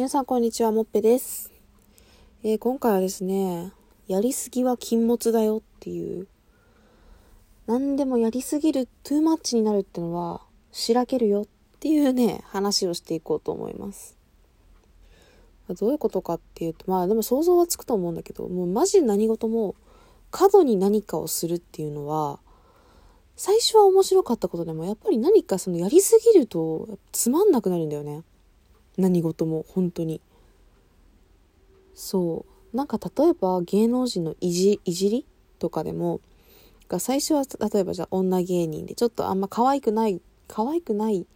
皆さんこんにちは、もっぺです。えー今回はですね、やりすぎは禁物だよっていう、何でもやりすぎる、トゥーマッチになるってのは、しらけるよっていうね、話をしていこうと思います。どういうことかっていうと、まあでも想像はつくと思うんだけど、もうマジで何事も、過度に何かをするっていうのは、最初は面白かったことでも、やっぱり何かそのやりすぎると、つまんなくなるんだよね。何事も本当に。そう。なんか例えば芸能人のいじいじりとかでもが最初は例えばじゃあ女芸人でちょっとあんま可愛くない可愛くない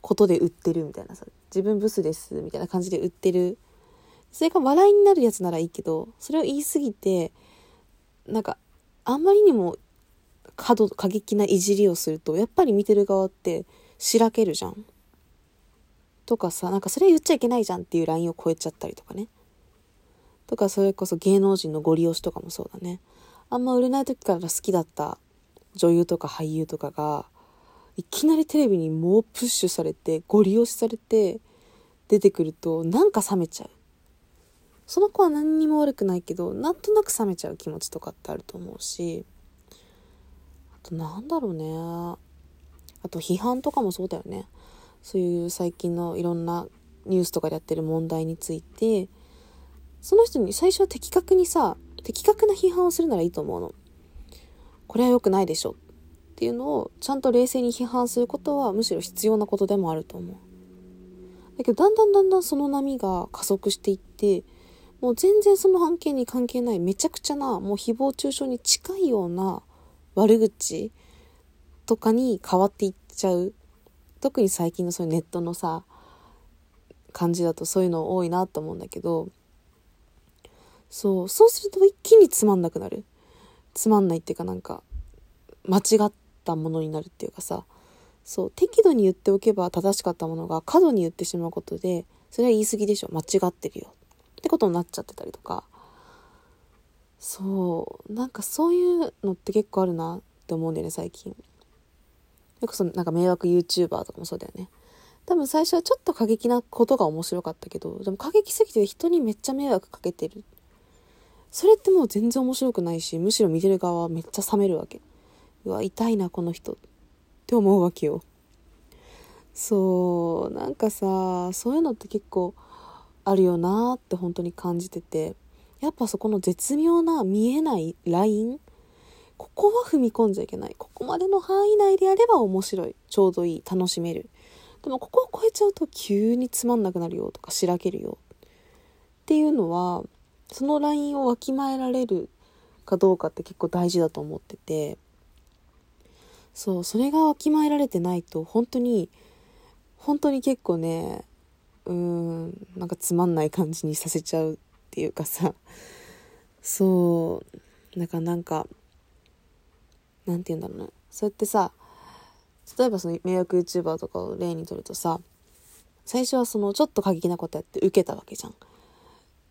ことで売ってるみたいなさ自分ブスですみたいな感じで売ってる。それが笑いになるやつならいいけどそれを言い過ぎてなんかあんまりにも過度過激ないじりをするとやっぱり見てる側ってしらけるじゃん。とかさ、なんかそれ言っちゃいけないじゃんっていうラインを超えちゃったりとかね。とかそれこそ芸能人のご利用しとかもそうだね。あんま売れない時から好きだった女優とか俳優とかが、いきなりテレビに猛プッシュされて、ご利用しされて出てくると、なんか冷めちゃう。その子は何にも悪くないけど、なんとなく冷めちゃう気持ちとかってあると思うし、あとなんだろうね。あと批判とかもそうだよね。そういう最近のいろんなニュースとかでやってる問題について、その人に最初は的確にさ、的確な批判をするならいいと思うの。これは良くないでしょっていうのをちゃんと冷静に批判することはむしろ必要なことでもあると思う。だけどだんだんだんだんその波が加速していって、もう全然その案件に関係ないめちゃくちゃなもう誹謗中傷に近いような悪口とかに変わっていっちゃう。特に最近のそういうネットのさ感じだとそういうの多いなと思うんだけどそうそうすると一気につまんなくなる。つまんないっていうかなんか間違ったものになるっていうかさそう適度に言っておけば正しかったものが過度に言ってしまうことでそれは言い過ぎでしょ。間違ってるよ。ってことになっちゃってたりとか。そうなんかそういうのって結構あるなって思うんだよね最近。よくそのなんか迷惑 YouTuber とかもそうだよね。多分最初はちょっと過激なことが面白かったけど、でも過激すぎて人にめっちゃ迷惑かけてる。それってもう全然面白くないし、むしろ見てる側はめっちゃ冷めるわけ。うわ、痛いな、この人。って思うわけよ。そう、なんかさ、そういうのって結構あるよなって本当に感じてて、やっぱそこの絶妙な見えないラインここは踏み込んじゃいけない。ここまでの範囲内であれば面白い。ちょうどいい。楽しめる。でもここを超えちゃうと急につまんなくなるよとかしらけるよ。っていうのは、そのラインをわきまえられるかどうかって結構大事だと思ってて、そう、それがわきまえられてないと本当に、本当に結構ね、うーん、なんかつまんない感じにさせちゃうっていうかさ、そう、だかなんか、なんて言うんだろうな。そうやってさ、例えばその迷惑 YouTuber とかを例にとるとさ、最初はそのちょっと過激なことやって受けたわけじゃん。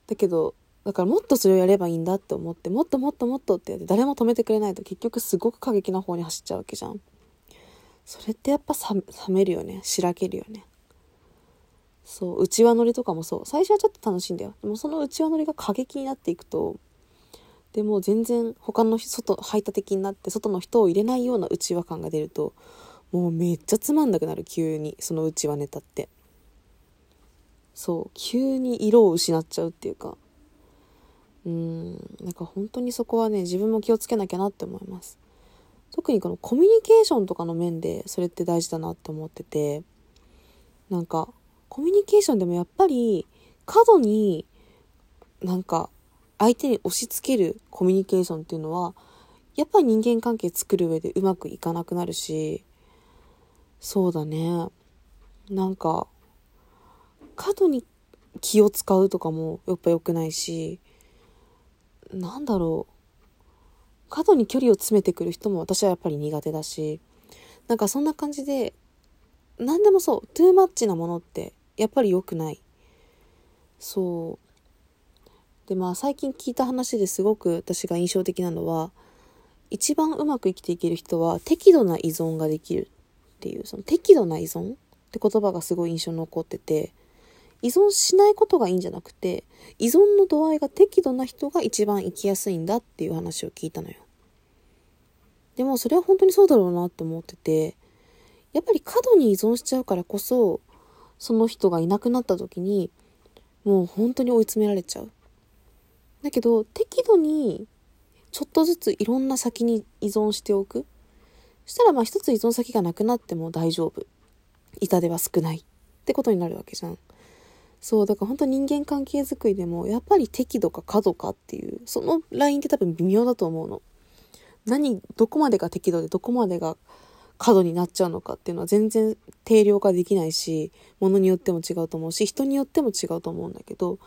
だけど、だからもっとそれをやればいいんだって思って、もっともっともっとってやって誰も止めてくれないと結局すごく過激な方に走っちゃうわけじゃん。それってやっぱ冷めるよね。しらけるよね。そう、内輪乗りとかもそう。最初はちょっと楽しいんだよ。でもその内輪乗りが過激になっていくと、でも全然他の外排他的になって外の人を入れないような内輪感が出るともうめっちゃつまんなくなる。急にその内輪ネタって。そう。急に色を失っちゃうっていうか。うん。なんか本当にそこはね自分も気をつけなきゃなって思います。特にこのコミュニケーションとかの面でそれって大事だなって思ってて。なんかコミュニケーションでもやっぱり過度になんか相手に押し付けるコミュニケーションっていうのはやっぱり人間関係作る上でうまくいかなくなるしそうだね。なんか過度に気を使うとかもやっぱ良くないしなんだろう。過度に距離を詰めてくる人も私はやっぱり苦手だしなんかそんな感じで何でもそうトゥーマッチなものってやっぱり良くない。そう。でまあ最近聞いた話ですごく私が印象的なのは一番うまく生きていける人は適度な依存ができるっていうその適度な依存って言葉がすごい印象に残ってて依存しないことがいいんじゃなくて、依存の度合いが適度な人が一番生きやすいんだっていう話を聞いたのよ。でもそれは本当にそうだろうなって思ってて、やっぱり過度に依存しちゃうからこそ、その人がいなくなった時に、もう本当に追い詰められちゃう。だけど、適度に、ちょっとずついろんな先に依存しておく。そしたらまあ一つ依存先がなくなっても大丈夫。痛手は少ない。ってことになるわけじゃん。そう、だから本当人間関係づくりでも、やっぱり適度か過度かっていう、そのラインって多分微妙だと思うの。何、どこまでが適度でどこまでが過度になっちゃうのかっていうのは全然定量化できないし、ものによっても違うと思うし、人によっても違うと思うんだけど、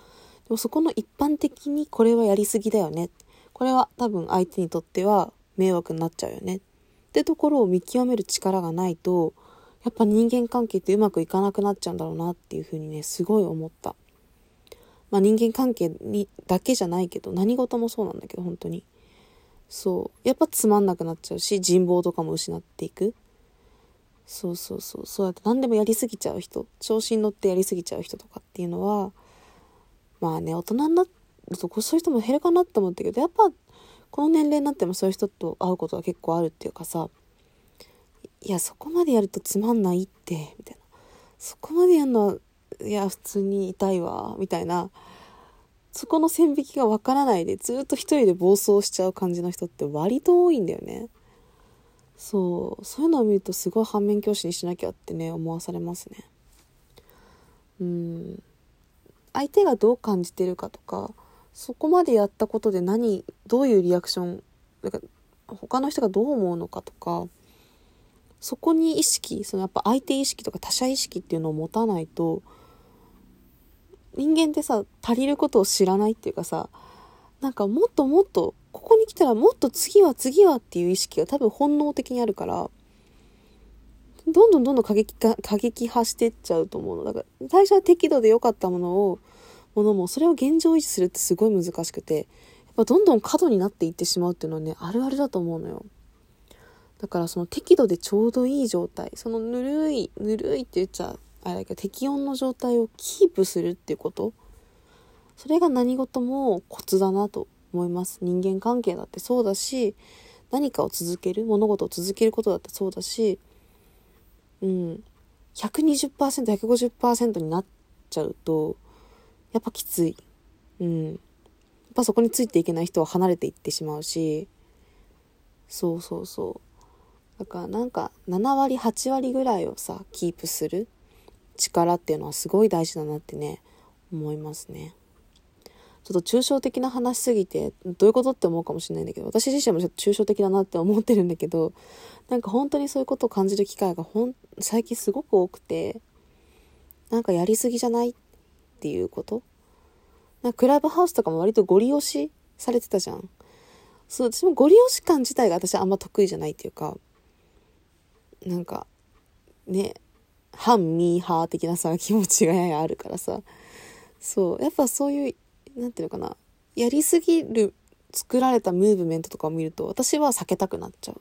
でもそこの一般的にこれはやりすぎだよね。これは多分相手にとっては迷惑になっちゃうよね。ってところを見極める力がないと、やっぱ人間関係ってうまくいかなくなっちゃうんだろうなっていうふうにね、すごい思った。まあ人間関係にだけじゃないけど、何事もそうなんだけど、本当に。そう。やっぱつまんなくなっちゃうし、人望とかも失っていく。そうそうそう。そうやって何でもやりすぎちゃう人、調子に乗ってやりすぎちゃう人とかっていうのは、まあね、大人になるとそういう人も減るかなって思ったけど、やっぱ、この年齢になってもそういう人と会うことは結構あるっていうかさ、いや、そこまでやるとつまんないって、みたいな。そこまでやるのは、いや、普通に痛いわ、みたいな。そこの線引きがわからないでずっと一人で暴走しちゃう感じの人って割と多いんだよね。そう、そういうのを見るとすごい反面教師にしなきゃってね、思わされますね。うん。相手がどう感じてるかとか、そこまでやったことで何、どういうリアクション、だか他の人がどう思うのかとか、そこに意識、そのやっぱ相手意識とか他者意識っていうのを持たないと、人間ってさ、足りることを知らないっていうかさ、なんかもっともっと、ここに来たらもっと次は次はっていう意識が多分本能的にあるから、どんどんどんどん過激化、過激化してっちゃうと思うの。だから、最初は適度で良かったものを、ものも、それを現状維持するってすごい難しくて、やっぱどんどん過度になっていってしまうっていうのはね、あるあるだと思うのよ。だからその適度でちょうどいい状態、そのぬるい、ぬるいって言っちゃあれだけど、適温の状態をキープするっていうこと。それが何事もコツだなと思います。人間関係だってそうだし、何かを続ける、物事を続けることだってそうだし、うん、120%、150%になっちゃうと、やっぱきつい。うん。やっぱそこについていけない人は離れていってしまうし、そうそうそう。だからなんか7割、8割ぐらいをさ、キープする力っていうのはすごい大事だなってね、思いますね。ちょっと抽象的な話すぎて、どういうことって思うかもしれないんだけど、私自身もちょっと抽象的だなって思ってるんだけど、なんか本当にそういうことを感じる機会がほん、最近すごく多くて、なんかやりすぎじゃないっていうこと？なんかクラブハウスとかも割とご利用しされてたじゃん。そう、私もご利用し感自体が私あんま得意じゃないっていうか、なんか、ね、反ミーハー的なさ、気持ちがややあるからさ、そう、やっぱそういうなんていうのかな、やりすぎる作られたムーブメントとかを見ると、私は避けたくなっちゃう。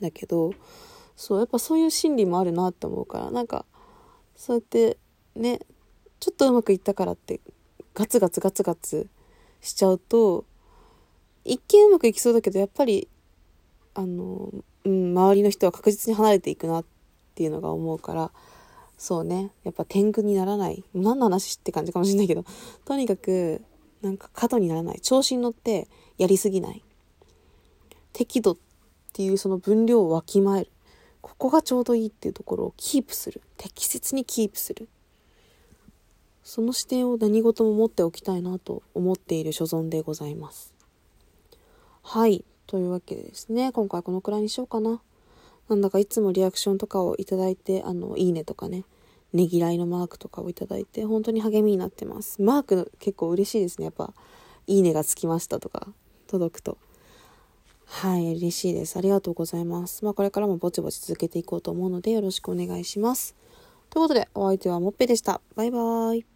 だけど、そう、やっぱそういう心理もあるなって思うから、なんか、そうやってね、ちょっとうまくいったからって、ガツガツガツガツしちゃうと、一見うまくいきそうだけど、やっぱり、あの、うん、周りの人は確実に離れていくなっていうのが思うから、そうね。やっぱ天狗にならない。何の話って感じかもしれないけど、とにかく、なんか過度にならない。調子に乗ってやりすぎない。適度っていうその分量をわきまえる。ここがちょうどいいっていうところをキープする。適切にキープする。その視点を何事も持っておきたいなと思っている所存でございます。はい。というわけでですね、今回このくらいにしようかな。なんだかいつもリアクションとかをいただいて、あの、いいねとかね、ねぎらいのマークとかをいただいて、本当に励みになってます。マーク結構嬉しいですね。やっぱ、いいねがつきましたとか、届くと。はい、嬉しいです。ありがとうございます。まあ、これからもぼちぼち続けていこうと思うので、よろしくお願いします。ということで、お相手はもっぺでした。バイバーイ。